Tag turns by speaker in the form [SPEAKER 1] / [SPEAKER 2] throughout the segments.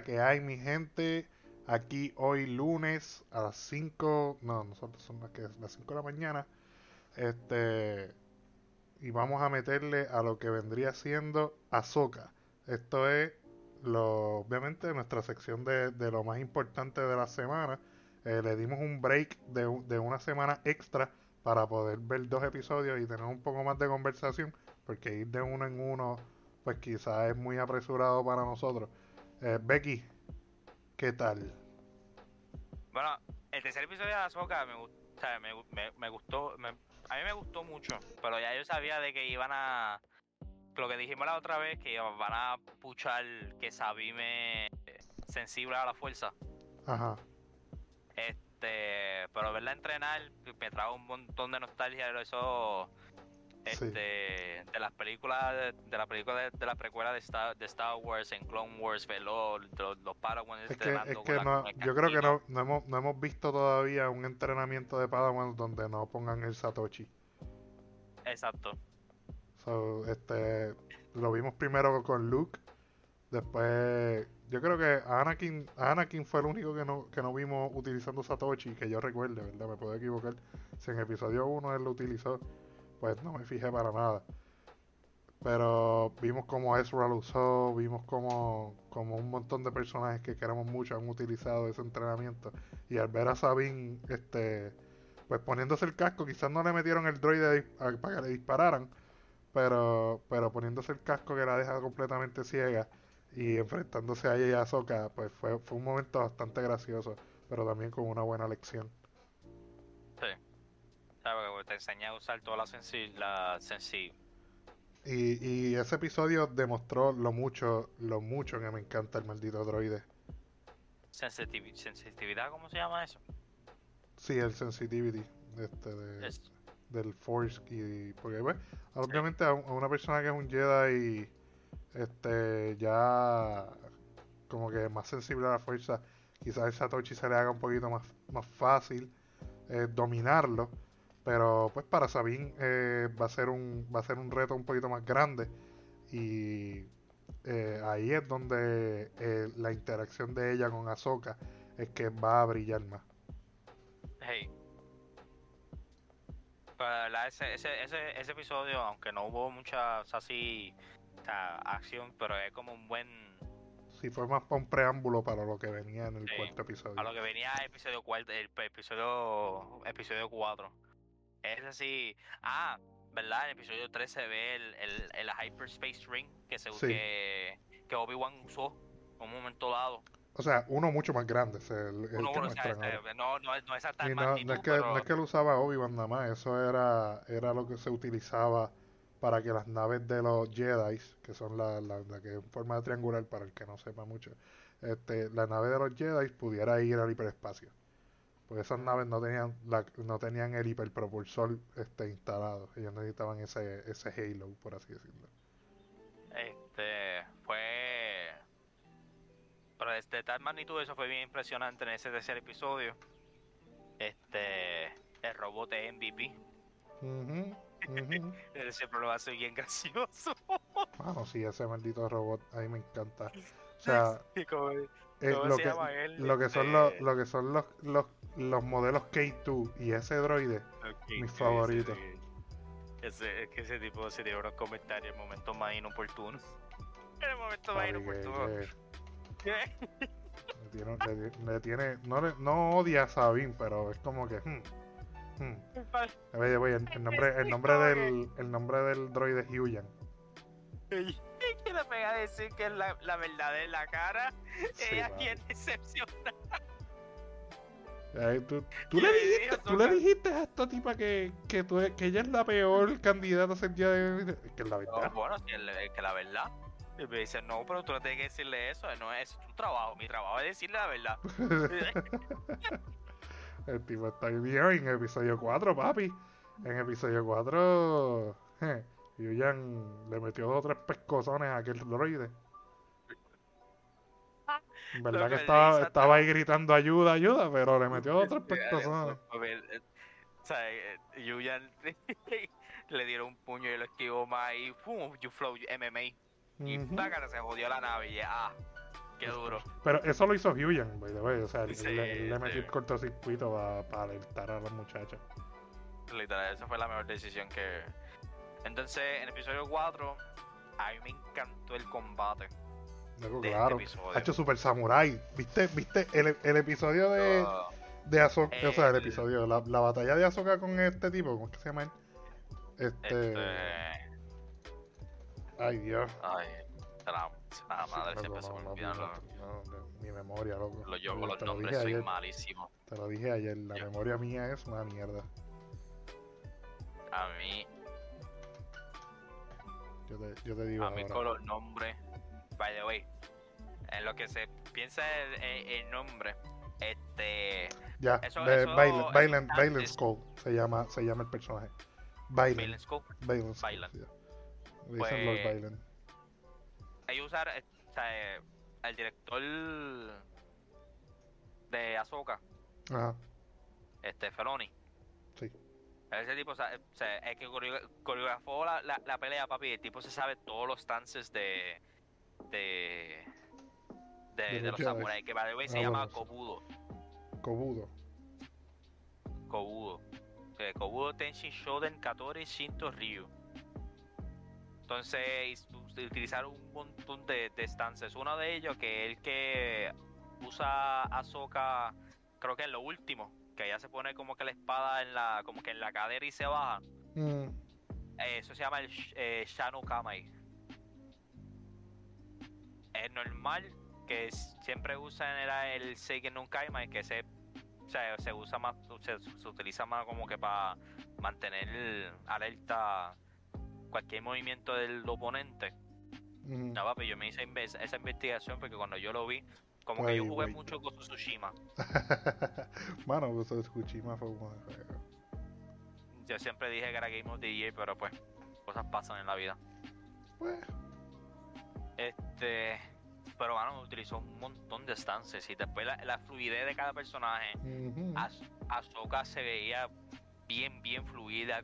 [SPEAKER 1] que hay, mi gente? Aquí hoy lunes a las 5, no, nosotros son las, que, las 5 de la mañana. Este, y vamos a meterle a lo que vendría siendo Azoka. Esto es, lo, obviamente, nuestra sección de, de lo más importante de la semana. Eh, le dimos un break de, de una semana extra para poder ver dos episodios y tener un poco más de conversación, porque ir de uno en uno, pues quizás es muy apresurado para nosotros. Eh, Becky, ¿qué tal?
[SPEAKER 2] Bueno, el tercer episodio de Azoka me, sea, me, me, me gustó, me, a mí me gustó mucho, pero ya yo sabía de que iban a, lo que dijimos la otra vez, que van a puchar que Sabime sensible a la fuerza.
[SPEAKER 1] Ajá.
[SPEAKER 2] Este, pero verla entrenar me trajo un montón de nostalgia eso este, de las películas de, de la película de, de, la precuela de Star, de Star Wars en Clone Wars veló los, los Padawan
[SPEAKER 1] es que, es que no, yo creo que no, no, hemos, no hemos visto todavía un entrenamiento de Padawan donde no pongan el Satoshi.
[SPEAKER 2] Exacto.
[SPEAKER 1] So, este lo vimos primero con Luke después yo creo que Anakin, Anakin fue el único que no, que no vimos utilizando Satoshi, que yo recuerde, ¿verdad? Me puedo equivocar. Si en episodio 1 él lo utilizó, pues no me fijé para nada. Pero vimos como Ezra lo usó, vimos como, como un montón de personajes que queremos mucho han utilizado ese entrenamiento. Y al ver a Sabine, este, pues poniéndose el casco, quizás no le metieron el droide para que le dispararan, pero, pero poniéndose el casco que la deja completamente ciega y enfrentándose a ella y a Ahsoka, pues fue, fue un momento bastante gracioso, pero también con una buena lección.
[SPEAKER 2] ¿Sabes? Te enseña a usar toda la sensi... La sensi
[SPEAKER 1] y, y ese episodio demostró lo mucho, lo mucho que me encanta el maldito droide.
[SPEAKER 2] Sensitiv ¿Sensitividad? ¿Cómo se llama eso?
[SPEAKER 1] Sí, el sensitivity este, de, es... del Force. Y, porque, pues, obviamente, a una persona que es un Jedi este ya como que más sensible a la fuerza, quizás el Satoshi se le haga un poquito más, más fácil eh, dominarlo, pero pues para Sabine eh, va a ser un va a ser un reto un poquito más grande y eh, ahí es donde eh, la interacción de ella con Ahsoka es que va a brillar más.
[SPEAKER 2] Hey. La, ese, ese, ese, ese, episodio, aunque no hubo muchas así esta acción, pero es como un buen.
[SPEAKER 1] Sí, fue más para un preámbulo para lo que venía en el cuarto episodio.
[SPEAKER 2] Para lo que venía el episodio cuarto, el episodio, episodio 4. Es así. Ah, ¿verdad? En el episodio 3 se ve el, el, el Hyperspace Ring que, se, sí. que, que Obi-Wan usó en un momento dado.
[SPEAKER 1] O sea, uno mucho más grande. Es el, el
[SPEAKER 2] uno, que o sea, este, no, no, no es tan
[SPEAKER 1] no, no, es que,
[SPEAKER 2] pero...
[SPEAKER 1] no es que lo usaba Obi-Wan nada más, eso era, era lo que se utilizaba para que las naves de los Jedi, que son la, la, la que en forma de triangular, para el que no sepa mucho, este, la nave de los Jedi pudiera ir al hiperespacio. Porque esas naves no tenían la, no tenían el hiperpropulsor este, instalado. Ellos necesitaban ese, ese halo, por así decirlo.
[SPEAKER 2] Este fue. Pero de tal magnitud, eso fue bien impresionante en ese tercer episodio. Este. El robot de MVP.
[SPEAKER 1] Uh -huh. Uh -huh.
[SPEAKER 2] ese problema hace bien gracioso.
[SPEAKER 1] Bueno, sí, ese maldito robot, a mí me encanta. O sea,
[SPEAKER 2] sí, como,
[SPEAKER 1] eh, lo, que,
[SPEAKER 2] él,
[SPEAKER 1] lo, que, son
[SPEAKER 2] este...
[SPEAKER 1] los, lo que son los, los, los modelos K2 y ese droide,
[SPEAKER 2] okay,
[SPEAKER 1] mis favoritos.
[SPEAKER 2] Ese, es que ese tipo se dio unos comentarios en momentos más inoportunos. En el momento más inoportuno.
[SPEAKER 1] Le tiene, le, le tiene, no, le, no odia a Sabine, pero es como que. Hmm, Hmm. Oye, oye, el, el, nombre, el nombre del, el nombre del droide Huyan.
[SPEAKER 2] ¿Qué le pega a decir que es la, la verdad de la cara?
[SPEAKER 1] Sí,
[SPEAKER 2] Ella
[SPEAKER 1] vale.
[SPEAKER 2] quiere decepcionar.
[SPEAKER 1] Tú, tú, le dijiste, tú le dijiste a esta tipa que, que, tú, que ella es la peor candidata a ser ya de, que es la verdad.
[SPEAKER 2] No, bueno, que, que la verdad. Y me dice, no, pero tú no tienes que decirle eso, no es tu trabajo, mi trabajo es decirle la verdad.
[SPEAKER 1] El tipo está bien en episodio 4, papi. En episodio 4, eh, Yuyan le metió dos o tres pescozones a aquel droide. Verdad que estaba, estaba ahí gritando ayuda, ayuda, pero le metió dos o tres pescozones.
[SPEAKER 2] O sea, Yuyan le dieron un puño y lo esquivó más y ¡pum! You flow MMA. Y se jodió la nave y ah. Qué duro.
[SPEAKER 1] Pero eso lo hizo Huyan, by the way. O sea, le, le metió el cortocircuito para alertar a las muchachas.
[SPEAKER 2] Literal, esa fue la mejor decisión que. Entonces, en episodio 4, a mí me encantó el combate
[SPEAKER 1] Luego,
[SPEAKER 2] de
[SPEAKER 1] claro.
[SPEAKER 2] este episodio.
[SPEAKER 1] Ha hecho Super Samurai. ¿Viste, viste el, el episodio de,
[SPEAKER 2] Ah,
[SPEAKER 1] de Ahsoka? O sea, el episodio, la, la batalla de Ahsoka con este tipo, ¿cómo es que se llama él? Este.
[SPEAKER 2] este.
[SPEAKER 1] Ay, Dios.
[SPEAKER 2] Ay, la, la
[SPEAKER 1] Sí,
[SPEAKER 2] madre,
[SPEAKER 1] loco,
[SPEAKER 2] siempre se
[SPEAKER 1] no,
[SPEAKER 2] me
[SPEAKER 1] no,
[SPEAKER 2] olvidan
[SPEAKER 1] no,
[SPEAKER 2] los,
[SPEAKER 1] no, no, mi memoria, loco.
[SPEAKER 2] los, yo
[SPEAKER 1] Te
[SPEAKER 2] con los
[SPEAKER 1] lo
[SPEAKER 2] nombres,
[SPEAKER 1] dije
[SPEAKER 2] soy
[SPEAKER 1] ayer,
[SPEAKER 2] malísimo.
[SPEAKER 1] Te lo dije ayer, la
[SPEAKER 2] Ya.
[SPEAKER 1] memoria mía es una mierda.
[SPEAKER 2] A mí,
[SPEAKER 1] Yo te, yo te digo
[SPEAKER 2] a mí
[SPEAKER 1] ahora.
[SPEAKER 2] con los nombres, by the way, en lo que se piensa el, el- el nombre, este.
[SPEAKER 1] Ya,
[SPEAKER 2] eso-
[SPEAKER 1] de
[SPEAKER 2] eso-
[SPEAKER 1] Violent, Skull se llama, se llama el personaje. Violent,
[SPEAKER 2] Violent Scope,
[SPEAKER 1] Violent Skull,
[SPEAKER 2] Violent.
[SPEAKER 1] dicen Lord Violent.
[SPEAKER 2] ellos usar eh, o sea, eh, el director de Ahsoka,
[SPEAKER 1] Ajá,
[SPEAKER 2] este Feloni.
[SPEAKER 1] Sí.
[SPEAKER 2] Ese tipo, o sea, sea, el que coreo- coreografó la, la, la pelea, papi, el tipo se sabe todos los stances de. De. de,
[SPEAKER 1] De
[SPEAKER 2] de
[SPEAKER 1] los
[SPEAKER 2] samuráis, que way se
[SPEAKER 1] Ah,
[SPEAKER 2] llama
[SPEAKER 1] bueno.
[SPEAKER 2] Kobudo.
[SPEAKER 1] Kobudo.
[SPEAKER 2] Kobudo. Sea, Kobudo Tenshin Shoden Katori Shinto Ryu. Entonces, utilizaron un montón de, de stances. Uno de ellos, que es el que usa Ahsoka, creo que es lo último, que ella se pone como que la espada en la, como que en la cadera y se baja.
[SPEAKER 1] Mm,
[SPEAKER 2] Eh, Eso se llama el eh, Shano Kamai. Es normal que siempre usan era el Seiken no Kaimai, que se, o sea, se usa más, se, se utiliza más como que para mantener alerta cualquier movimiento del oponente.
[SPEAKER 1] mm.
[SPEAKER 2] No, papi, yo me hice esa investigación porque cuando yo lo vi, como
[SPEAKER 1] Ay,
[SPEAKER 2] que yo jugué
[SPEAKER 1] güey.
[SPEAKER 2] mucho con Tsushima.
[SPEAKER 1] Mano, pues Tsushima fue un.
[SPEAKER 2] Yo siempre dije que era Game of the Year, pero pues, cosas pasan en la vida.
[SPEAKER 1] Pues,
[SPEAKER 2] Este. Pero bueno, utilizó un montón de stances y después la, la fluidez de cada personaje. Az- Ahsoka se veía bien, bien fluida.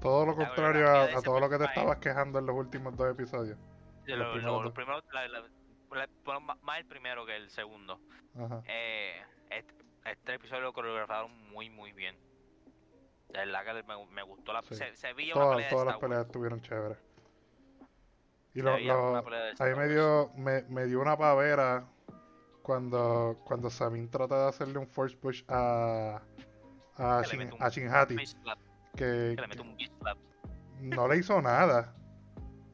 [SPEAKER 1] todo lo contrario a, todo lo que te estabas quejando en los últimos dos episodios.
[SPEAKER 2] Lo- lo- la- la- bueno, más el primero que el segundo.
[SPEAKER 1] Ajá.
[SPEAKER 2] Eh, este, este episodio lo coreografaron muy, muy bien. De verdad que me, me gustó la
[SPEAKER 1] Sí.
[SPEAKER 2] se, se veía una
[SPEAKER 1] Todas,
[SPEAKER 2] pelea de
[SPEAKER 1] todas las
[SPEAKER 2] Star Wars.
[SPEAKER 1] peleas estuvieron chéveres. Y lo, a mí me dio, me, me dio una pavera cuando, cuando Sabine trata de hacerle un force push a, a,
[SPEAKER 2] Que
[SPEAKER 1] Shin, a Shinhati, que,
[SPEAKER 2] que le mete un bitch slap.
[SPEAKER 1] no le hizo nada.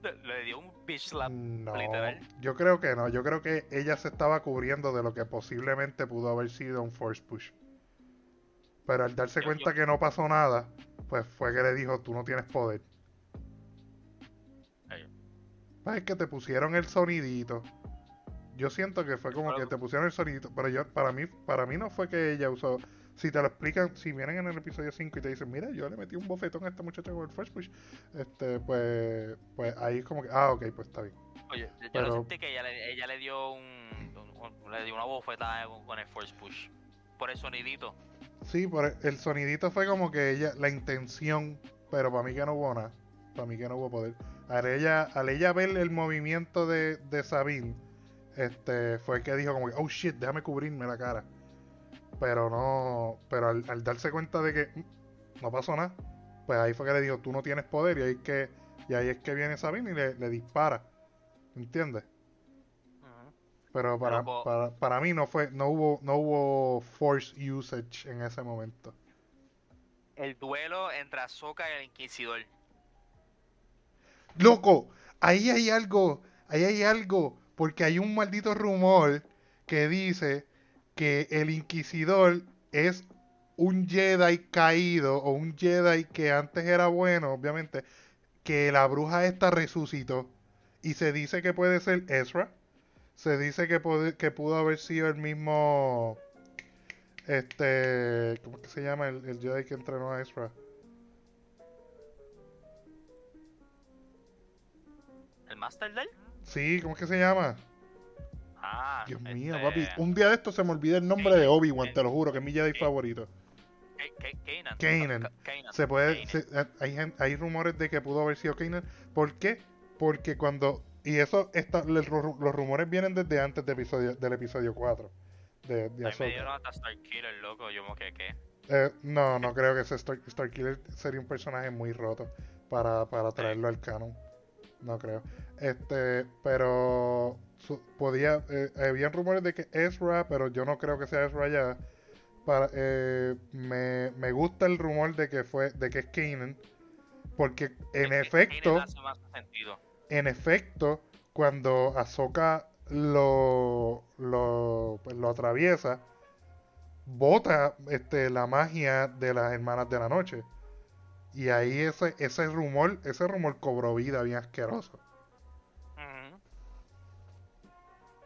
[SPEAKER 2] Le, le dio un bitch slap.
[SPEAKER 1] No,
[SPEAKER 2] literal.
[SPEAKER 1] yo creo que no. Yo creo que ella se estaba cubriendo de lo que posiblemente pudo haber sido un force push. Pero al darse
[SPEAKER 2] Yo-
[SPEAKER 1] cuenta
[SPEAKER 2] yo-
[SPEAKER 1] que no pasó nada, pues fue que le dijo, tú no tienes poder. Es que te pusieron el sonidito. Yo siento que fue como que te pusieron el sonidito, pero yo para mí para mí no fue que ella usó si te lo explican, si vienen en el episodio 5 y te dicen, mira, yo le metí un bofetón a esta muchacha con el first push, este, pues, pues ahí es como que, ah, ok, pues está bien.
[SPEAKER 2] Oye, yo
[SPEAKER 1] Pero-
[SPEAKER 2] no sentí que ella le, ella le dio un, le dio una bofetada con, con el force push. Por el sonidito.
[SPEAKER 1] Sí, por el, el sonidito fue como que ella, la intención, pero para mí que no hubo nada. Para mí que no hubo poder. Al ella, al ella ver el movimiento de, de Sabine, este, fue que dijo como que, oh shit, déjame cubrirme la cara. Pero no, pero al, al darse cuenta de que mm, no pasó nada, pues ahí fue que le dijo, tú no tienes poder, y ahí es que, y ahí es que viene Sabine y le, le dispara. ¿Entiendes? Pero para,
[SPEAKER 2] Pero,
[SPEAKER 1] para, para mí no fue, no hubo, no hubo force usage en ese momento.
[SPEAKER 2] El duelo entre Ahsoka y el Inquisidor.
[SPEAKER 1] Loco, ahí hay algo, ahí hay algo, porque hay un maldito rumor que dice que el Inquisidor es un Jedi caído o un Jedi que antes era bueno, obviamente, que la bruja esta resucitó. Y se dice que puede ser Ezra, se dice que pudo haber sido el mismo, este, ¿cómo que se llama el Jedi que entrenó a Ezra?
[SPEAKER 2] ¿El Master del?
[SPEAKER 1] Sí, ¿cómo es que se llama?
[SPEAKER 2] Ah,
[SPEAKER 1] Dios
[SPEAKER 2] este,
[SPEAKER 1] mío, papi. Un día de esto se me olvida el nombre de Obi-Wan, te lo juro, que es mi Jedi favorito.
[SPEAKER 2] Kanan.
[SPEAKER 1] Kanan.
[SPEAKER 2] Ka- Kanan.
[SPEAKER 1] Se puede, se- eh, hay, hay rumores de que pudo haber sido Kanan. ¿Por qué? Porque cuando Y eso, está, los, los rumores vienen desde antes de episodio, del episodio 4 de, de
[SPEAKER 2] Ahí me dieron hasta Starkiller, loco. Yo me quedé, ¿qué?
[SPEAKER 1] Eh, no, no creo que ese Star, Starkiller sería un personaje muy roto para, para traerlo al canon. No creo. Este, pero su- podía, eh, habían rumores de que Ezra, pero yo no creo que sea Ezra ya. Para, eh, me, me gusta el rumor de que fue, de que es Kanan, porque en
[SPEAKER 2] Es
[SPEAKER 1] efecto,
[SPEAKER 2] Kanan hace más sentido.
[SPEAKER 1] en efecto, cuando Ahsoka lo, lo, pues, lo atraviesa, bota este, la magia de las hermanas de la noche. Y ahí ese, ese rumor, ese rumor cobró vida bien asqueroso.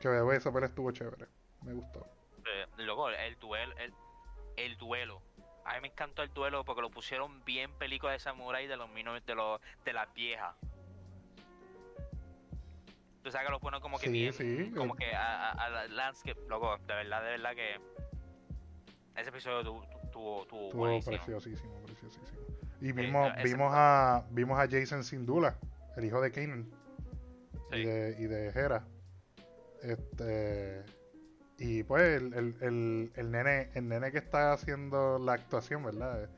[SPEAKER 1] Que bebé, esa pelea estuvo chévere. Me gustó.
[SPEAKER 2] Eh, Loco, el duelo, el, el duelo. A mí me encantó el duelo porque lo pusieron bien película de samurai de los de los de las viejas. Tú sabes que lo ponen como que
[SPEAKER 1] Sí,
[SPEAKER 2] bien,
[SPEAKER 1] sí,
[SPEAKER 2] como que a, a- a la landscape, loco, de verdad, de verdad que ese episodio tu- tu- tuvo, tuvo
[SPEAKER 1] Estuvo
[SPEAKER 2] buenísimo.
[SPEAKER 1] preciosísimo, preciosísimo. Y vimos, vimos a vimos a Jason Sindula, el hijo de Kanan. y de, y de Hera. Este y pues el, el, el, el nene, el nene que está haciendo la actuación, ¿verdad?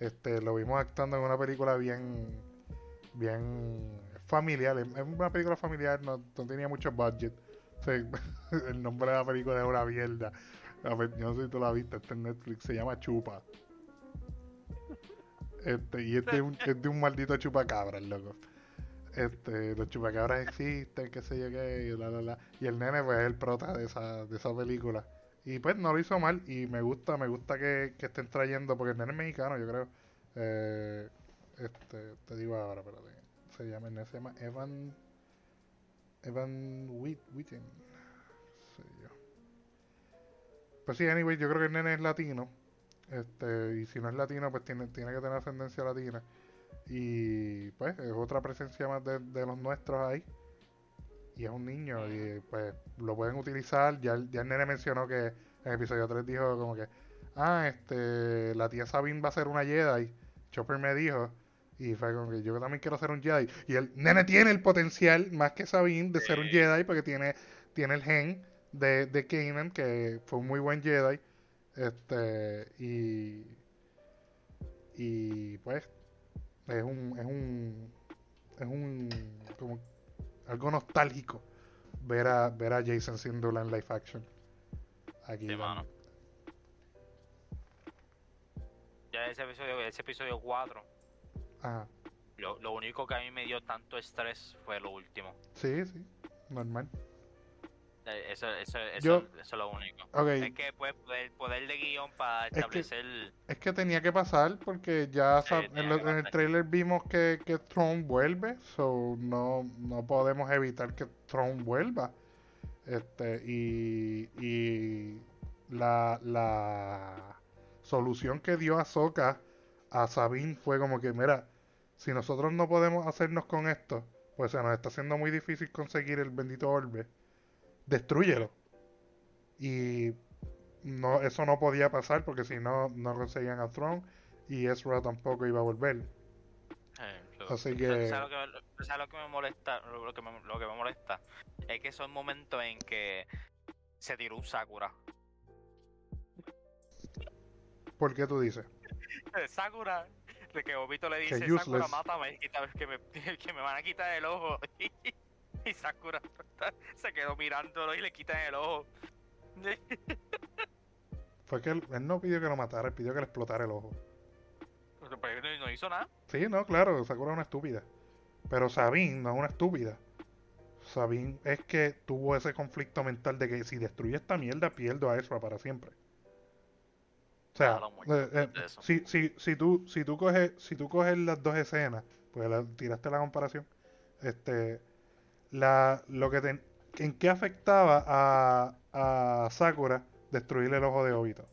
[SPEAKER 1] Este, lo vimos actuando en una película bien bien familiar, es una película familiar, no, no tenía mucho budget. El nombre de la película es una mierda. Yo no sé si tú la viste, está en Netflix, se llama Chupa. Este, y es un, es de un maldito chupacabra, el loco. Este, los chupacabras existen, qué sé yo qué, y bla, bla, bla. Y el nene, pues, es el prota de esa, de esa película. Y pues no lo hizo mal, y me gusta, me gusta que, que estén trayendo, porque el nene es mexicano, yo creo. Eh, este, te digo ahora, espérate. Se llama, se llama Evan. Evan yo. Pues sí, anyway, yo creo que el nene es latino. Este, y si no es latino, pues tiene, tiene que tener ascendencia latina. Y pues es otra presencia más de, de los nuestros ahí. Y es un niño y pues lo pueden utilizar. Ya, ya el nene mencionó que en el episodio 3 dijo como que, ah, este, la tía Sabine va a ser una Jedi. Chopper me dijo. Y fue como que yo también quiero ser un Jedi. Y el nene tiene el potencial, más que Sabine, de ser un. Jedi porque tiene, tiene el gen de, de Kanan, que fue un muy buen Jedi. Este, y, y pues es un, es un, es un, como algo nostálgico ver a, ver a Jason Sindula en live action. Aquí.
[SPEAKER 2] Sí, mano. Ya ese episodio, ese episodio 4,
[SPEAKER 1] Ajá.
[SPEAKER 2] lo, lo único que a mí me dio tanto estrés fue lo último.
[SPEAKER 1] Sí, sí, normal.
[SPEAKER 2] Eh, Eso, eso, eso,
[SPEAKER 1] Yo-
[SPEAKER 2] eso es lo único.
[SPEAKER 1] Ok,
[SPEAKER 2] Es que pues poder, poder de guion para
[SPEAKER 1] que-
[SPEAKER 2] establecer
[SPEAKER 1] es que tenía que pasar porque ya
[SPEAKER 2] Sí,
[SPEAKER 1] sab-
[SPEAKER 2] tenía
[SPEAKER 1] en, lo-
[SPEAKER 2] que
[SPEAKER 1] en el trailer vimos que, que Throne vuelve, so no, no podemos evitar que Throne vuelva. Este, y, y la, la solución que dio Ahsoka a Sabine fue como que, mira, si nosotros no podemos hacernos con esto, pues se nos está haciendo muy difícil conseguir el bendito orbe, destrúyelo. Y no, eso no podía pasar porque si no, no conseguían a Throne y Ezra tampoco iba a volver.
[SPEAKER 2] Eh, lo-
[SPEAKER 1] Así
[SPEAKER 2] ¿sabes-
[SPEAKER 1] que-
[SPEAKER 2] ¿sabes lo que, sabes lo que me molesta? Lo, lo que me, lo que me molesta es que son momentos en que se tiró un Sakura.
[SPEAKER 1] ¿Por qué tú dices?
[SPEAKER 2] Sakura, de que Obito le dice, Sakura, mátame, que me, que me van a quitar el ojo. Y Sakura se quedó mirándolo y le quitan el ojo.
[SPEAKER 1] Fue que él, él no pidió que lo matara, él pidió que le explotara el ojo.
[SPEAKER 2] Pero no, no hizo nada.
[SPEAKER 1] Sí, no, claro, Sakura es una estúpida. Pero Sabine no es una estúpida. Sabine es que tuvo ese conflicto mental de que si destruye esta mierda, pierdo a Ezra para siempre. O sea, eh, eh, si, si, si tú, si tú coges, si tú coges las dos escenas, pues la- tiraste la comparación, este, la, lo que te- ¿en qué afectaba a, Sakura destruirle el ojo de Obito?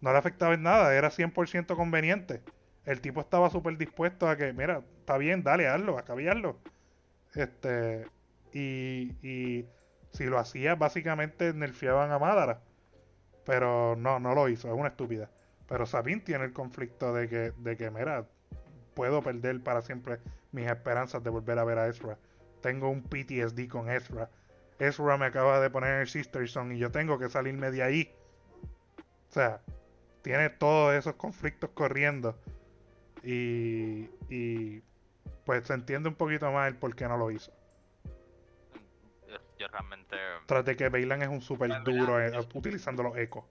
[SPEAKER 1] No le afectaba en nada, era 100% conveniente. El tipo estaba súper dispuesto a que, mira, está bien, dale, hazlo, acabiarlo. Este, y, y si lo hacía, básicamente nerfeaban a Madara. Pero no, no lo hizo, es una estúpida. Pero Sabine tiene el conflicto de que, de que, mira, puedo perder para siempre mis esperanzas de volver a ver a Ezra. Tengo un PTSD con Ezra. Ezra me acaba de poner en el Sister Song y yo tengo que salirme de ahí. O sea, tiene todos esos conflictos corriendo. Y, y pues se entiende un poquito más el por qué no lo hizo.
[SPEAKER 2] Yo, yo realmente.
[SPEAKER 1] Tras de que Bailan es un super
[SPEAKER 2] En
[SPEAKER 1] duro
[SPEAKER 2] verdad,
[SPEAKER 1] eh, utilizando los ecos.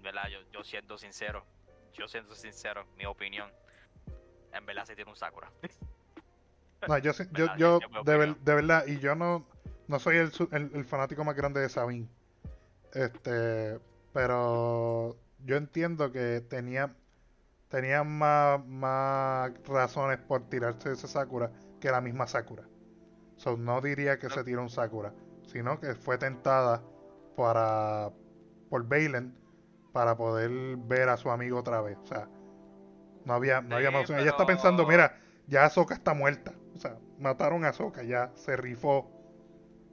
[SPEAKER 2] ¿Verdad? Yo, yo siendo sincero. Yo siendo sincero, mi opinión. En verdad se tiene un Sakura.
[SPEAKER 1] No, yo, yo, yo
[SPEAKER 2] Yo
[SPEAKER 1] de, ver- de verdad, y yo no, no soy el, el, el fanático más grande de Sabine. Este, pero yo entiendo que tenía, tenía más, más razones por tirarse ese Sakura que la misma Sakura. So, no diría que se tiró un Sakura, sino que fue tentada para, por Bailen para poder ver a su amigo otra vez. O sea, no había, no había
[SPEAKER 2] Sí,
[SPEAKER 1] opción. Ella está pensando,
[SPEAKER 2] pero-
[SPEAKER 1] mira, ya Ahsoka está muerta. O sea, mataron a Ahsoka, ya se rifó.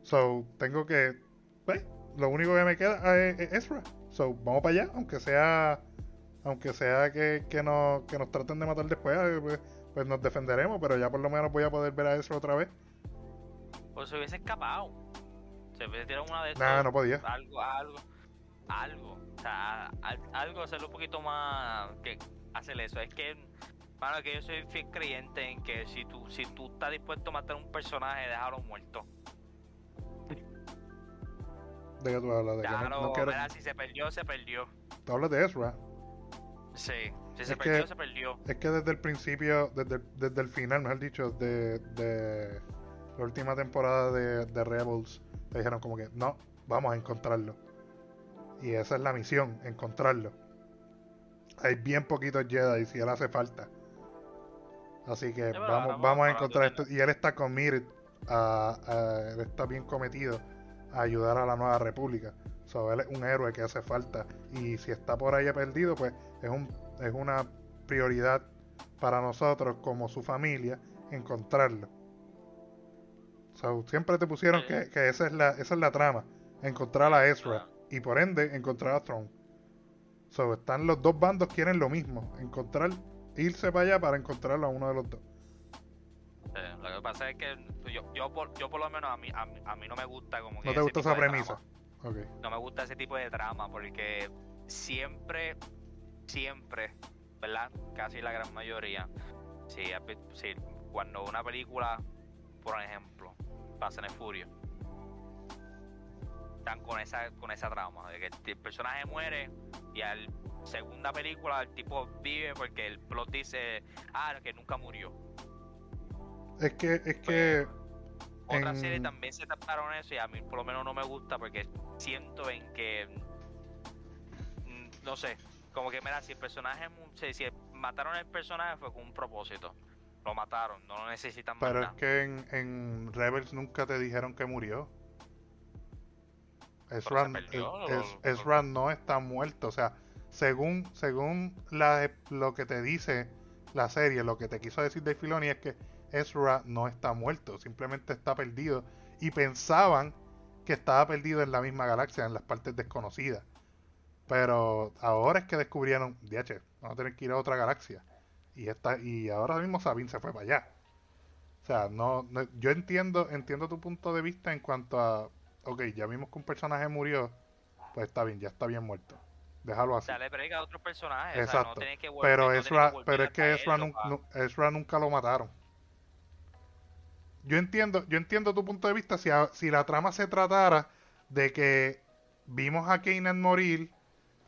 [SPEAKER 1] So, tengo que. Pues, lo único que me queda es, es Ezra. So, vamos para allá, aunque sea. Aunque sea que, que, nos, que nos traten de matar después, eh, pues, pues nos defenderemos, pero ya por lo menos voy a poder ver a Ezra otra vez.
[SPEAKER 2] Pues se hubiese escapado. Se hubiese tirado una de estas.
[SPEAKER 1] Nah, no podía.
[SPEAKER 2] Algo, algo. Algo. O sea, al- algo hacerlo un poquito más. que hacer eso. Es que. Mano, que yo soy fiel creyente en que si tú, si tú estás dispuesto a matar a un personaje, déjalo muerto.
[SPEAKER 1] ¿De qué tú hablas? De que no-
[SPEAKER 2] Claro,
[SPEAKER 1] no quiero-
[SPEAKER 2] mira, si se perdió, se perdió.
[SPEAKER 1] Tú hablas de Ezra.
[SPEAKER 2] Sí, si
[SPEAKER 1] Es
[SPEAKER 2] se
[SPEAKER 1] que-
[SPEAKER 2] perdió, se perdió.
[SPEAKER 1] Es que desde el principio, desde, desde el final, mejor dicho, de, de la última temporada de, de Rebels, te dijeron como que no, vamos a encontrarlo. Y esa es la misión, encontrarlo. Hay bien poquitos Jedi si él hace falta. Así que vamos, vamos a encontrar esto. Y él está committed, a, a- él está bien cometido a ayudar a la nueva república. So, él es un héroe que hace falta. Y si está por ahí perdido, pues es, un, es una prioridad para nosotros como su familia encontrarlo. So, siempre te pusieron
[SPEAKER 2] Sí.
[SPEAKER 1] que, que esa, es la, esa es la trama, encontrar a Ezra y por ende encontrar a Throne. So, están los dos bandos quieren lo mismo, encontrar, irse para allá para encontrarlo a uno de los dos.
[SPEAKER 2] Eh, lo que pasa es que yo, yo, por, yo por lo menos a mí, a, mí, a mí no me gusta como que
[SPEAKER 1] ¿No te gusta esa premisa?
[SPEAKER 2] No me gusta ese tipo de trama porque siempre, siempre, ¿verdad? Casi la gran mayoría. Si, si cuando una película, por ejemplo, pasa en el Furio, están con esa, con esa trama, de que el personaje muere y al segunda película el tipo vive porque el plot dice, ah, que nunca murió.
[SPEAKER 1] Es que, es que,
[SPEAKER 2] Otra
[SPEAKER 1] En-
[SPEAKER 2] serie también se trataron eso y a mí por lo menos no me gusta porque siento en que mm, no sé, como que mira, si el personaje si, mataron al personaje fue con un propósito. Lo mataron, no lo necesitan
[SPEAKER 1] pero es que en, en Rebels nunca te dijeron que murió.
[SPEAKER 2] se
[SPEAKER 1] Ezra,
[SPEAKER 2] perdió,
[SPEAKER 1] es- Ezra no está muerto, o sea, según, según la, lo que te dice la serie, lo que te quiso decir Dave Filoni es que Ezra no está muerto, simplemente está perdido y pensaban que estaba perdido en la misma galaxia, en las partes desconocidas. Pero ahora es que descubrieron, DH, vamos a tener que ir a otra galaxia. Y esta, y ahora mismo Sabine se fue para allá. O sea, no, no- yo entiendo, entiendo tu punto de vista en cuanto a, ok, ya vimos que un personaje murió, pues está bien, ya está bien muerto. Déjalo así.
[SPEAKER 2] Dale break a otros personajes, o sea, no
[SPEAKER 1] Exacto.
[SPEAKER 2] tenés que volver-
[SPEAKER 1] Pero
[SPEAKER 2] no
[SPEAKER 1] Ezra, pero es que Ezra, nun- Ezra nunca lo mataron. Yo entiendo, yo entiendo tu punto de vista si, a- si la trama se tratara de que vimos a Kanan morir,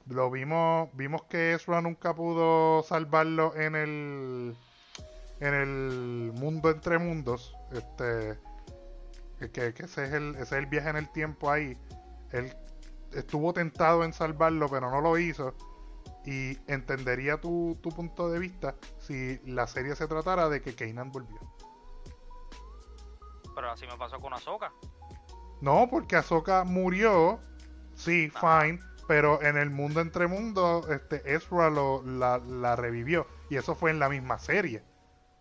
[SPEAKER 1] lo vimos, vimos que Ezra nunca pudo salvarlo en el en el mundo entre mundos, este que- que ese es el ese es el viaje en el tiempo ahí. Él estuvo tentado en salvarlo, pero no lo hizo. Y entendería tu, tu punto de vista si la serie se tratara de que Kanan volvió.
[SPEAKER 2] Pero así me pasó con Ahsoka.
[SPEAKER 1] No, porque Ahsoka murió, sí, fine, pero en el mundo entre mundos, este, Ezra lo, la, la revivió. Y eso fue en la misma serie.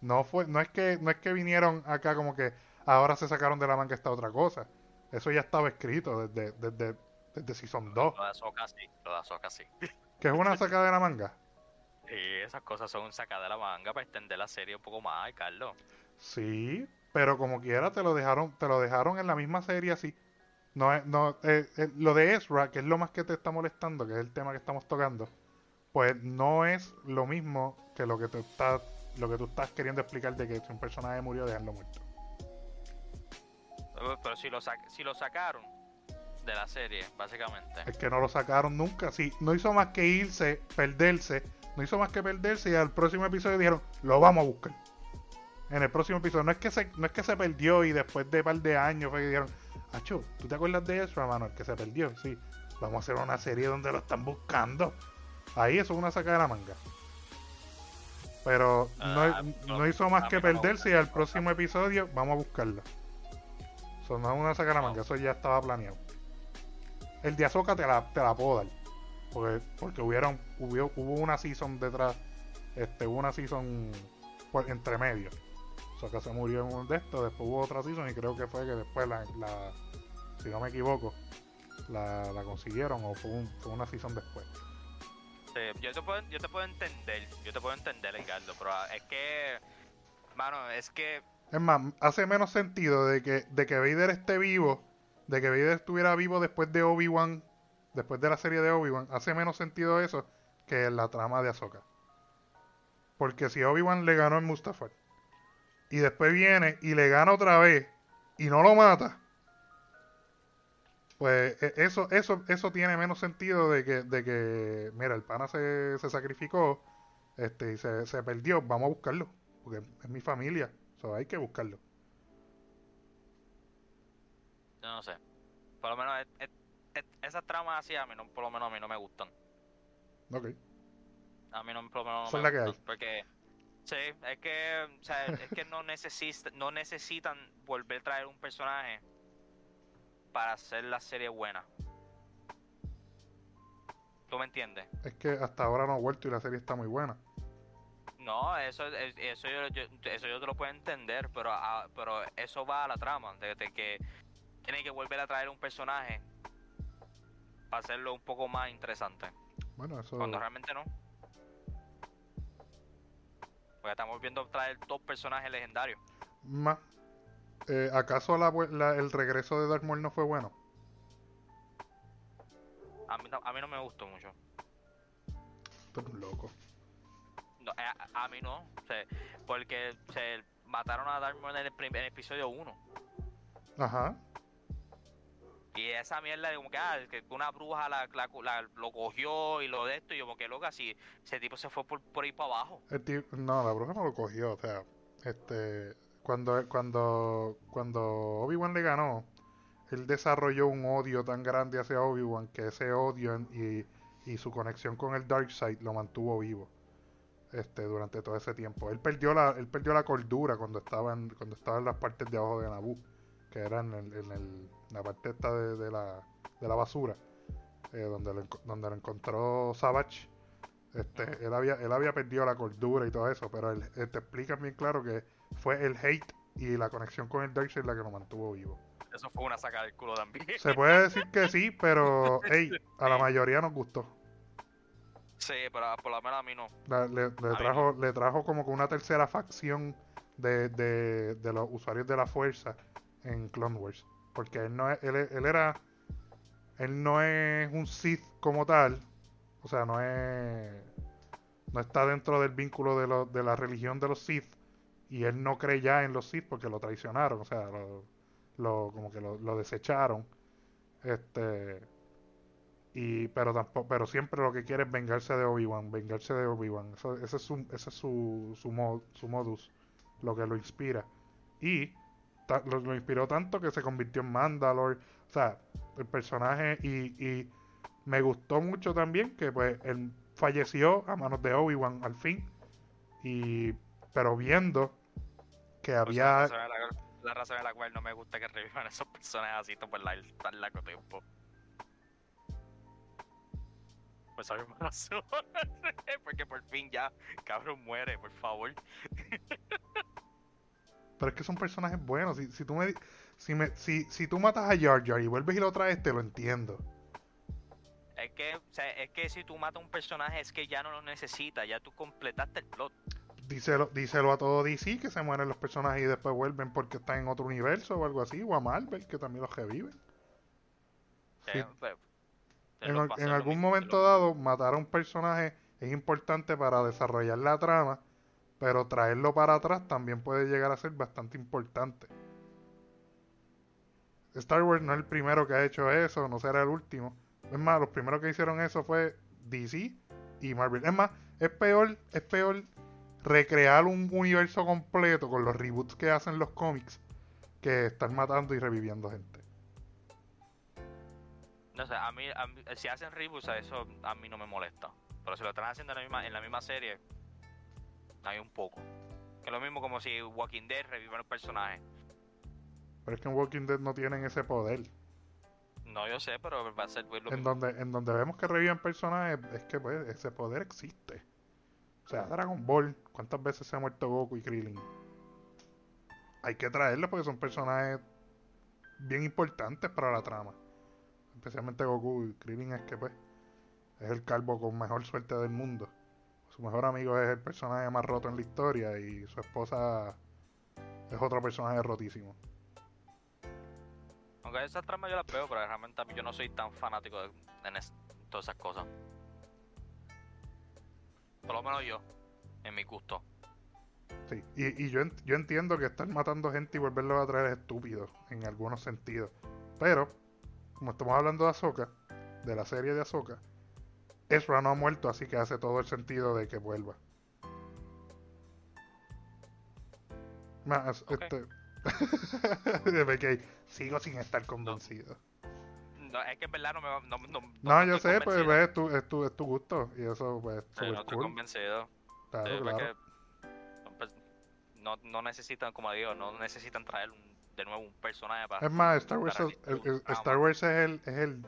[SPEAKER 1] No fue, no es que, no es que vinieron acá como que ahora se sacaron de la manga esta otra cosa. Eso ya estaba escrito desde, desde, desde Season 2.
[SPEAKER 2] Lo de Ahsoka sí, lo de Ahsoka sí.
[SPEAKER 1] Que es una sacada de la manga.
[SPEAKER 2] Y esas cosas son sacadas de la manga para extender la serie un poco más, Carlos.
[SPEAKER 1] Sí, Pero como quiera te lo dejaron, te lo dejaron en la misma serie así. No es, no, eh, eh, lo de Ezra, que es lo más que te está molestando, que es el tema que estamos tocando, pues no es lo mismo que lo que te está, lo que tú estás queriendo explicar de que si un personaje murió, dejarlo muerto.
[SPEAKER 2] Pero, pero si, lo si lo sacaron de la serie, básicamente.
[SPEAKER 1] Es que no lo sacaron nunca. Sí, no hizo más que irse, perderse. No hizo más que perderse y al próximo episodio dijeron, lo vamos a buscar. En el próximo episodio. No es que se, no es que se perdió y después de un par de años fue que dijeron, Acho, ¿tú te acuerdas de eso, hermano? El que se perdió. Sí. Vamos a hacer una serie donde lo están buscando. Ahí eso es una saca de la manga. Pero no,
[SPEAKER 2] Ah, no,
[SPEAKER 1] no hizo más que perderse y al próximo episodio vamos a buscarlo. Eso no es una saca de la manga, eso ya estaba planeado. El de Azoka te la, te la puedo dar. Porque, porque hubieron, hubo, hubo una season detrás. Este, hubo una season por- entre medio. Azoka se murió en un de estos, después hubo otra season y creo que fue que después la, la- si no me equivoco, la, la consiguieron o fue, un- fue una season después.
[SPEAKER 2] Sí, yo, te puedo, yo te puedo entender, yo te puedo entender, Ricardo, pero es que, mano, es que,
[SPEAKER 1] Es más, hace menos sentido de que, de que Vader esté vivo, de que Vader estuviera vivo después de Obi-Wan, después de la serie de Obi-Wan, hace menos sentido eso que la trama de Ahsoka. Porque si Obi-Wan le ganó en Mustafar, y después viene y le gana otra vez, y no lo mata, pues e- eso, eso, eso tiene menos sentido de que, de que mira, el pana se, se sacrificó, este, y se, se perdió, vamos a buscarlo, porque es mi familia. So, hay que buscarlo.
[SPEAKER 2] Yo no sé, por lo menos, es- es- es- esas tramas así a mí, no, por lo menos a mí no me gustan.
[SPEAKER 1] Ok.
[SPEAKER 2] A mí no, por lo menos no
[SPEAKER 1] Son
[SPEAKER 2] me
[SPEAKER 1] la que
[SPEAKER 2] gustan, porque, sí, es que, o sea, es que no, necesita, no necesitan volver a traer un personaje para hacer la serie buena. ¿Tú me entiendes?
[SPEAKER 1] Es que hasta ahora no ha vuelto y la serie está muy buena.
[SPEAKER 2] No, eso, es- eso, yo, yo- eso yo te lo puedo entender, pero, ah, pero eso va a la trama, de, de que tienen que volver a traer un personaje para hacerlo un poco más interesante,
[SPEAKER 1] Bueno, eso.
[SPEAKER 2] cuando realmente no. Porque estamos viendo traer dos personajes legendarios.
[SPEAKER 1] Más. Eh, ¿Acaso la, vu- la- el regreso de Darth Maul no fue bueno?
[SPEAKER 2] A mí, no, a mí no me gustó mucho.
[SPEAKER 1] Tú eres un loco.
[SPEAKER 2] No, eh, a, a mí no, o sea, porque se mataron a Darth Maul en el, en el episodio 1.
[SPEAKER 1] Ajá.
[SPEAKER 2] Y esa mierda como que, ah, que una bruja la, la- lo cogió y lo de esto, y yo como que loca, si ese tipo se fue por, por ahí para abajo.
[SPEAKER 1] No, la bruja no lo cogió. O sea, este. Cuando, cuando, cuando Obi-Wan le ganó, él desarrolló un odio tan grande hacia Obi-Wan que ese odio y, y su conexión con el Darkseid lo mantuvo vivo. Este, durante todo ese tiempo. Él perdió la, él perdió la cordura cuando estaba en, cuando estaba en las partes de abajo de Naboo, que era en, el- en el- la parte esta de, de la, de la basura, eh, donde, lo, donde lo encontró Savage. Este, él había, él había perdido la cordura y todo eso, pero él, él te explica bien claro que fue el hate y la conexión con el Darkseid la que lo mantuvo vivo.
[SPEAKER 2] Eso fue una saca del culo también.
[SPEAKER 1] Se puede decir que sí, pero hey, a la mayoría nos gustó.
[SPEAKER 2] Sí, pero por lo menos a mí no.
[SPEAKER 1] La- le, trajo, le trajo como que una tercera facción de, de, de los usuarios de la fuerza en Clone Wars. Porque él no él, él era, él no es un Sith como tal, o sea, no es, no está dentro del vínculo de, lo- de la religión de los Sith y él no cree ya en los Sith porque lo traicionaron, o sea, lo, como que lo, desecharon, este, y pero tampoco, pero siempre lo que quiere es vengarse de Obi-Wan, vengarse de Obi-Wan, ese es su, ese es su, su, mo- su modus, lo que lo inspira y lo, lo inspiró tanto que se convirtió en Mandalore. O sea, el personaje y, y me gustó mucho también que pues él falleció a manos de Obi-Wan al fin. Y pero viendo que había
[SPEAKER 2] La razón, en la, razón cual no me gusta que revivan esos personajes así por la, tan largo tiempo. Pues misma razón. Porque por fin ya, cabrón, muere, por favor.
[SPEAKER 1] pero es que son personajes buenos. Si, si tú me si me si, si tú matas a Jar Jar y vuelves y lo traes, te lo entiendo.
[SPEAKER 2] Es que, o sea, es que si tú matas a un personaje es que ya no lo necesitas, ya tú completaste el plot.
[SPEAKER 1] díselo, díselo a todo DC que se mueren los personajes y después vuelven porque están en otro universo o algo así, o a Marvel que también los reviven. Sí.
[SPEAKER 2] Eh, pues,
[SPEAKER 1] En, al-
[SPEAKER 2] va a
[SPEAKER 1] en algún
[SPEAKER 2] mismo,
[SPEAKER 1] momento
[SPEAKER 2] lo-
[SPEAKER 1] dado, matar a un personaje es importante para desarrollar la trama, pero traerlo para atrás también puede llegar a ser bastante importante. Star Wars no es el primero que ha hecho eso, no será el último. Es más, los primeros que hicieron eso fue DC y Marvel. Es más, es peor, es peor recrear un universo completo con los reboots que hacen los cómics que estar matando y reviviendo gente.
[SPEAKER 2] No sé, a a mí- si hacen reboots, a eso a mí no me molesta. Pero si lo están haciendo en la misma, en la misma serie, hay un poco. Que es lo mismo como si Walking Dead revive los personajes.
[SPEAKER 1] Pero es que en Walking Dead no tienen ese poder.
[SPEAKER 2] No, yo sé, pero va a ser pues, lo
[SPEAKER 1] En
[SPEAKER 2] mismo.
[SPEAKER 1] donde, en donde vemos que reviven personajes, es que pues, ese poder existe. O sea, Dragon Ball, ¿cuántas veces se ha muerto Goku y Krillin? Hay que traerlos porque son personajes bien importantes para la trama. Especialmente Goku y Krillin es que pues es el calvo con mejor suerte del mundo. Su mejor amigo es el personaje más roto en la historia y su esposa es otro personaje rotísimo.
[SPEAKER 2] Aunque esas tramas yo las veo, pero realmente a mí yo no soy tan fanático de en es- todas esas cosas. Por lo menos yo, en mi gusto.
[SPEAKER 1] Sí, y, y yo, ent- yo entiendo que estar matando gente y volverlo a traer es estúpido en algunos sentidos. Pero, como estamos hablando de Ahsoka, de la serie de Ahsoka, Ezra no ha muerto, así que hace todo el sentido de que vuelva. Más,
[SPEAKER 2] Ok.
[SPEAKER 1] este. sigo sin estar convencido.
[SPEAKER 2] No, es que en verdad no me va- no, no,
[SPEAKER 1] No, yo sé, pues
[SPEAKER 2] convencido.
[SPEAKER 1] es tu, es, tu, es tu gusto. Y eso, pues,
[SPEAKER 2] Sí, no estoy
[SPEAKER 1] cool.
[SPEAKER 2] convencido.
[SPEAKER 1] Claro,
[SPEAKER 2] Sí,
[SPEAKER 1] claro.
[SPEAKER 2] pues, no, no necesitan, como digo, no necesitan traer un- de nuevo un personaje para...
[SPEAKER 1] Es más, Star Wars, es- el- el-
[SPEAKER 2] un
[SPEAKER 1] Star Wars es el, es el,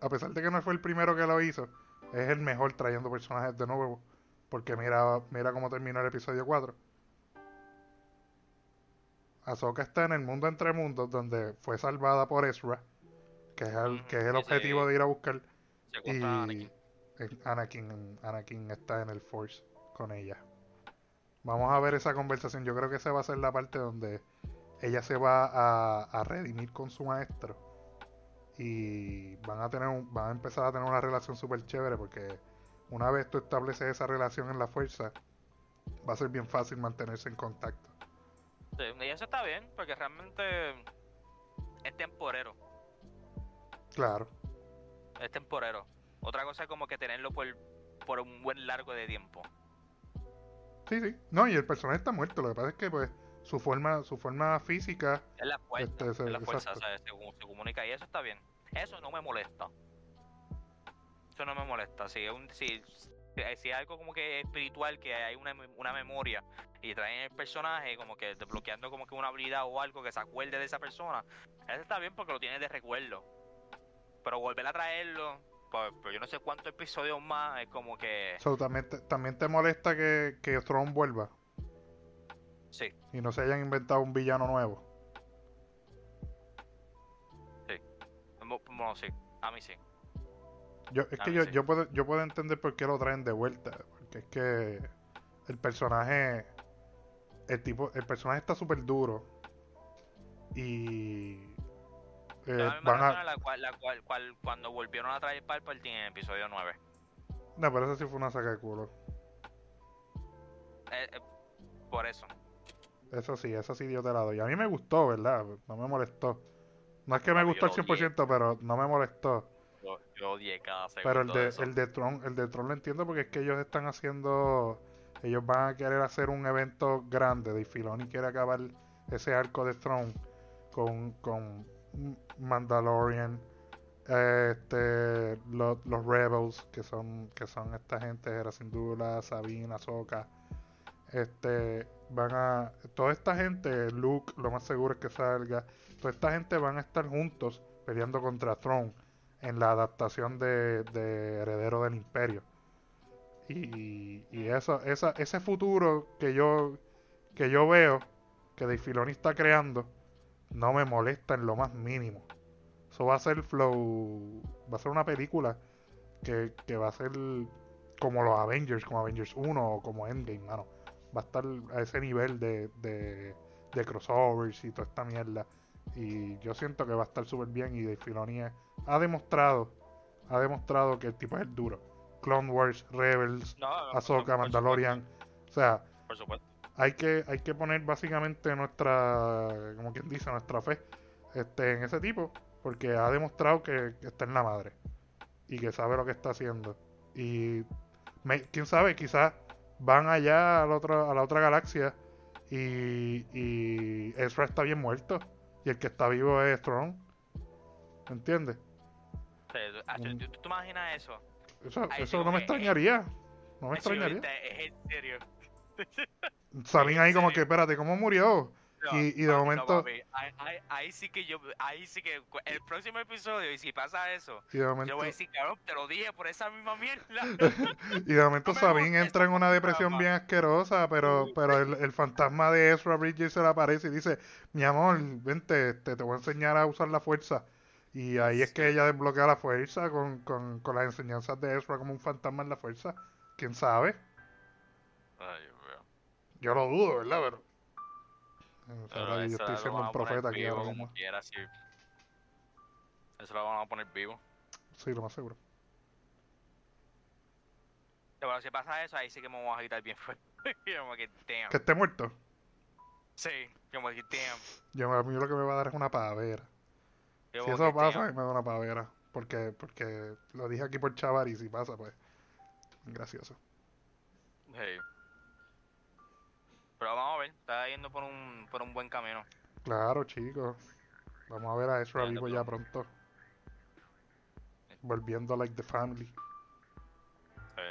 [SPEAKER 1] a pesar de que no fue el primero que lo hizo, es el mejor trayendo personajes de nuevo. Porque mira, mira cómo terminó el episodio 4. Ahsoka está en el mundo entre mundos donde fue salvada por Ezra, que es el, que es el objetivo de ir a buscar. Y
[SPEAKER 2] a Anakin.
[SPEAKER 1] el Anakin, Anakin está en el Force con ella. Vamos a ver esa conversación. Yo creo que esa va a ser la parte donde ella se va a, a redimir con su maestro. Y van a tener un- van a empezar a tener una relación súper chévere porque una vez tú estableces esa relación en la fuerza, va a ser bien fácil mantenerse en contacto.
[SPEAKER 2] Sí, y eso está bien, porque realmente es temporero.
[SPEAKER 1] Claro.
[SPEAKER 2] Es temporero. Otra cosa es como que tenerlo por, por un buen largo de tiempo.
[SPEAKER 1] Sí, sí. No, y el personaje está muerto. Lo que pasa es que pues su forma, su forma física
[SPEAKER 2] Es la fuerza,
[SPEAKER 1] Este,
[SPEAKER 2] es la fuerza. Se, comu- se comunica y eso está bien. Eso no me molesta. Eso no me molesta. Si es un, si, si- si algo como que espiritual, que hay una, una memoria y traen el personaje como que desbloqueando como que una habilidad o algo que se acuerde de esa persona, eso está bien porque lo tiene de recuerdo. Pero volver a traerlo, pues, pues yo no sé cuántos episodios más, es como que...
[SPEAKER 1] So, también, te, también te molesta que, que Thrawn vuelva
[SPEAKER 2] Sí,
[SPEAKER 1] y no se hayan inventado un villano nuevo.
[SPEAKER 2] mo- bueno, sí, a mí sí.
[SPEAKER 1] Yo, es
[SPEAKER 2] A
[SPEAKER 1] que yo,
[SPEAKER 2] sí.
[SPEAKER 1] yo, puedo, yo puedo entender por qué lo traen de vuelta. Porque es que el personaje. El tipo. El personaje está súper duro. Y. eh,
[SPEAKER 2] la
[SPEAKER 1] van a.
[SPEAKER 2] la cual, la cual, cual cuando volvieron a traer Palpatine en el episodio 9.
[SPEAKER 1] No, pero eso sí fue una saca de culo.
[SPEAKER 2] Eh, eh, por eso.
[SPEAKER 1] Eso sí, eso sí dio de lado. Y a mí me gustó, ¿verdad? No me molestó. No es que me
[SPEAKER 2] No,
[SPEAKER 1] gustó al
[SPEAKER 2] yo lo odié.
[SPEAKER 1] 100%, pero no me molestó.
[SPEAKER 2] Yo, yo odié cada segundo
[SPEAKER 1] Pero el de, el de Tron, el de Tron lo entiendo porque es que ellos están haciendo, ellos van a querer hacer un evento grande. De Filoni quiere acabar ese arco de Tron con, con Mandalorian, este, los, los Rebels que son, que son esta gente, Hera Syndulla, Sabine, Ahsoka, este, van a, toda esta gente, Luke, lo más seguro es que salga, toda esta gente van a estar juntos peleando contra Tron en la adaptación de, de Heredero del Imperio. Y, ese futuro que yo, que yo veo que Dave Filoni está creando no me molesta en lo más mínimo. Eso va a ser flow, va a ser una película que, que va a ser como los Avengers, como Avengers 1 o como Endgame, mano. Va a estar a ese nivel de, de, de crossovers y toda esta mierda. Y yo siento que va a estar súper bien y Dave Filoni ha demostrado, ha demostrado que el tipo es el duro. Clone Wars, Rebels,
[SPEAKER 2] No, no, por
[SPEAKER 1] Ahsoka, Mandalorian. O sea,
[SPEAKER 2] Por supuesto.
[SPEAKER 1] hay que, hay que poner básicamente nuestra, como quien dice, nuestra fe este, en ese tipo, porque ha demostrado que, que está en la madre y que sabe lo que está haciendo. Y me- quién sabe, quizás van allá a la otra, a la otra galaxia y, y Ezra está bien muerto y el que está vivo es Strong. ¿Me entiendes?
[SPEAKER 2] Tú- ah. ¿tú, tú te imaginas eso?
[SPEAKER 1] Eso, eso no me extrañaría. No me extrañaría.
[SPEAKER 2] Es en serio.
[SPEAKER 1] Sabían ahí como que, espérate, ¿cómo murió?
[SPEAKER 2] No,
[SPEAKER 1] Y- y de
[SPEAKER 2] no,
[SPEAKER 1] momento-
[SPEAKER 2] papi, ahí, ahí- ahí sí que yo, ahí sí que el próximo episodio, y si pasa eso,
[SPEAKER 1] Y de
[SPEAKER 2] yo
[SPEAKER 1] momento,
[SPEAKER 2] voy a decir, cabrón, te lo dije por esa misma mierda.
[SPEAKER 1] y de momento
[SPEAKER 2] No me
[SPEAKER 1] Sabine entra en una depresión bien asquerosa, pero, pero el, el fantasma de Ezra Bridger se le aparece y dice, mi amor, vente, te, te voy a enseñar a usar la fuerza. Y ahí es que ella desbloquea la fuerza con, con, con las enseñanzas de Ezra como un fantasma en la fuerza. ¿Quién sabe?
[SPEAKER 2] Ay.
[SPEAKER 1] Yo lo dudo, ¿verdad? Pero... O sea, yo estoy siendo un profeta aquí ahora mismo.
[SPEAKER 2] quiera, sí. Eso lo van a poner vivo.
[SPEAKER 1] Sí, lo más seguro.
[SPEAKER 2] Pero si pasa eso, ahí sí que me voy a agitar bien fuerte. Como que, damn.
[SPEAKER 1] Que esté muerto.
[SPEAKER 2] Sí, yo como que, damn.
[SPEAKER 1] Yo, a mí lo que me va a dar es una pavera.
[SPEAKER 2] Yo
[SPEAKER 1] Si eso pasa,
[SPEAKER 2] damn.
[SPEAKER 1] me da una pavera. Porque, porque lo dije aquí por chaval y si pasa, pues. Gracioso.
[SPEAKER 2] Sí. Pero vamos a ver, está yendo por un, por un buen camino.
[SPEAKER 1] Claro, chicos. Vamos a ver a Ezra vivo
[SPEAKER 2] ya,
[SPEAKER 1] pronto. Volviendo like the family.
[SPEAKER 2] Sí.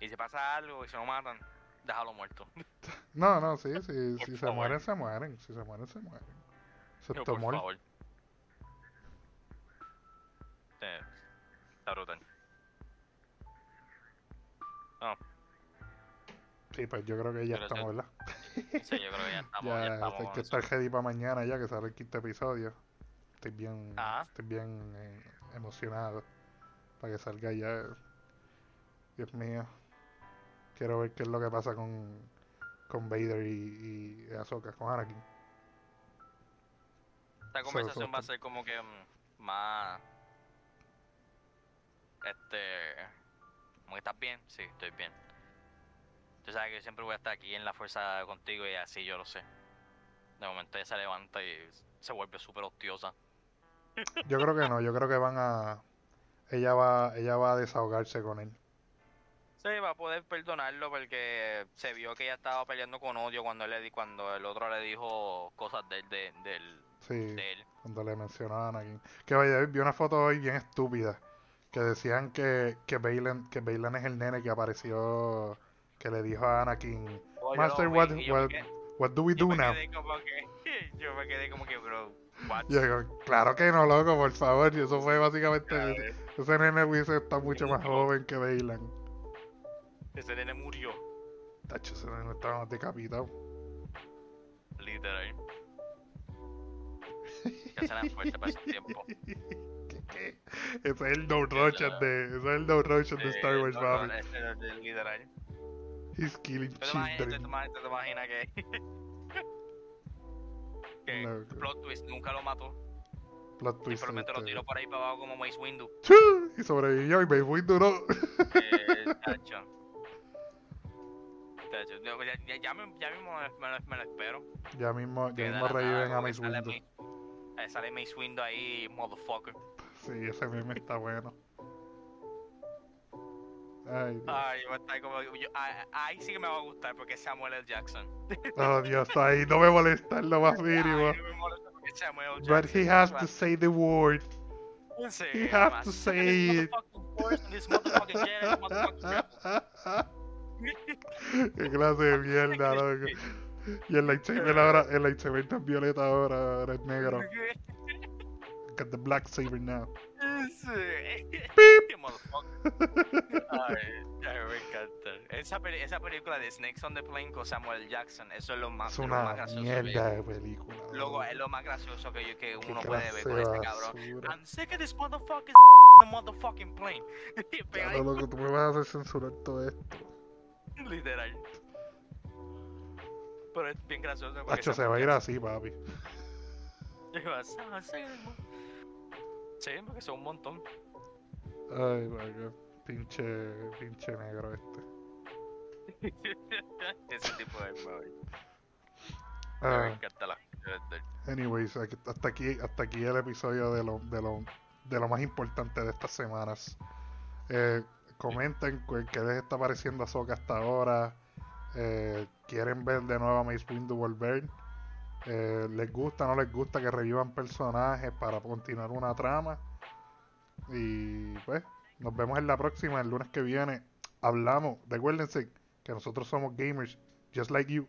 [SPEAKER 2] Y si pasa algo y se lo matan, déjalo muerto.
[SPEAKER 1] No, no, sí, sí,
[SPEAKER 2] Por
[SPEAKER 1] si se mueren, se mueren. Si se mueren, se mueren.
[SPEAKER 2] Yo,
[SPEAKER 1] Excepto
[SPEAKER 2] por
[SPEAKER 1] Maul.
[SPEAKER 2] favor. Está brutal.
[SPEAKER 1] Sí, pues yo creo que ya
[SPEAKER 2] Pero
[SPEAKER 1] estamos, ¿verdad?
[SPEAKER 2] Sí, yo creo que ya estamos, ya,
[SPEAKER 1] Ya,
[SPEAKER 2] estamos
[SPEAKER 1] hay que estar ready para mañana ya que sale el quinto episodio. Estoy bien,
[SPEAKER 2] Ajá.
[SPEAKER 1] estoy bien eh, emocionado para que salga ya. Dios mío. Quiero ver qué es lo que pasa con, con Vader y, y Ahsoka, con Anakin.
[SPEAKER 2] Esta conversación
[SPEAKER 1] so-
[SPEAKER 2] va a ser como que mm, más. Este. Como que estás bien, sí, estoy bien. Tú sabes que yo siempre voy a estar aquí en la fuerza contigo y así yo lo sé. De momento ella se levanta y se vuelve súper hostiosa.
[SPEAKER 1] Yo creo que no, yo creo que van a. Ella va, ella va a desahogarse con él.
[SPEAKER 2] Sí, va a poder perdonarlo porque se vio que ella estaba peleando con odio cuando él le di, cuando el otro le dijo cosas de, de, del-
[SPEAKER 1] Sí,
[SPEAKER 2] de él.
[SPEAKER 1] cuando le mencionó a Anakin. Que vaya, vi una foto hoy bien estúpida. Que decían que, que Baylan, que es el nene que apareció. Que le dijo a Anakin.
[SPEAKER 2] Oh,
[SPEAKER 1] Master,
[SPEAKER 2] vi
[SPEAKER 1] what, what,
[SPEAKER 2] quedé-
[SPEAKER 1] what do we do now?
[SPEAKER 2] que, yo me quedé como que, bro, what?
[SPEAKER 1] Yo digo, claro que no, loco, por favor. Y eso fue básicamente. Ese nene hubiese estado mucho más joven que Baylan.
[SPEAKER 2] Ese nene murió,
[SPEAKER 1] Tacho, ese nene estaba más decapitado.
[SPEAKER 2] literal. Que será fuerte para ese tiempo.
[SPEAKER 1] ¿Qué, qué? Ese es el No Rochas de. Ese es el No de Star Wars,
[SPEAKER 2] no, no, literal.
[SPEAKER 1] He's killing
[SPEAKER 2] ¿Tú te imaginas, tú te
[SPEAKER 1] children.
[SPEAKER 2] imaginas- tú te imaginas que, que
[SPEAKER 1] No,
[SPEAKER 2] plot twist nunca lo mató?
[SPEAKER 1] Plot twist.
[SPEAKER 2] Simplemente lo tiró por ahí para abajo como Mace Windu.
[SPEAKER 1] Y sobrevivió y me fui duro.
[SPEAKER 2] Eh, tacho. Tacho, yo- ya, ya, ya, me- ya mismo me, lo- me lo espero.
[SPEAKER 1] Ya mismo, ya mismo reviven a Mace
[SPEAKER 2] sale
[SPEAKER 1] Windu.
[SPEAKER 2] Mace- eh, Sale Mace Windu ahí, motherfucker.
[SPEAKER 1] Sí, ese meme está bueno. Ay.
[SPEAKER 2] Ay, va a estar como. yo- ahí, ahí sí que me va a gustar porque es Samuel L. Jackson.
[SPEAKER 1] Oh, Dios, ahí no me molesta en lo más mínimo.
[SPEAKER 2] Ay, no me molesta porque es Samuel L.
[SPEAKER 1] But he has to say the word.
[SPEAKER 2] Sí,
[SPEAKER 1] he
[SPEAKER 2] más.
[SPEAKER 1] to say it.
[SPEAKER 2] motherfucking force and this motherfucking jet, this motherfucking
[SPEAKER 1] Qué clase de mierda, loco. Y el lightsaber ahora, el lightsaber está violeta ahora, ahora es negro. Got the black saber now.
[SPEAKER 2] Ay, me encanta. Esa, peli- esa película de Snakes on the Plane con Samuel. Jackson, eso es lo más,
[SPEAKER 1] Es
[SPEAKER 2] lo más
[SPEAKER 1] una
[SPEAKER 2] gracioso.
[SPEAKER 1] mierda
[SPEAKER 2] que-
[SPEAKER 1] de película.
[SPEAKER 2] Luego es lo más gracioso que, yo, que
[SPEAKER 1] Qué
[SPEAKER 2] uno puede ver
[SPEAKER 1] clase
[SPEAKER 2] con
[SPEAKER 1] de
[SPEAKER 2] ese cabrón.
[SPEAKER 1] basura.
[SPEAKER 2] I'm sick of this motherfucking the motherfucking plane. Pega
[SPEAKER 1] Claro, loco, tú me vas a hacer censurar todo esto.
[SPEAKER 2] Literal. Pero es bien gracioso. porque
[SPEAKER 1] Hacho, se va a ir así, papi.
[SPEAKER 2] Y va, "Ah, sí, mo". Sí, porque son un montón.
[SPEAKER 1] Ay, vaya. Pinche, pinche negro este.
[SPEAKER 2] Ese tipo de móvil.
[SPEAKER 1] Ah,
[SPEAKER 2] Me encanta
[SPEAKER 1] anyways, hasta aquí, hasta aquí el episodio de lo, de lo, de lo más importante de estas semanas. Eh, comenten qué les está pareciendo Ahsoka hasta ahora. Eh, ¿Quieren ver de nuevo a Mace Windu volver? Eh, ¿Les gusta no les gusta que revivan personajes para continuar una trama? Y pues, nos vemos en la próxima, el lunes que viene. Hablamos, recuérdense que nosotros somos gamers, just like you.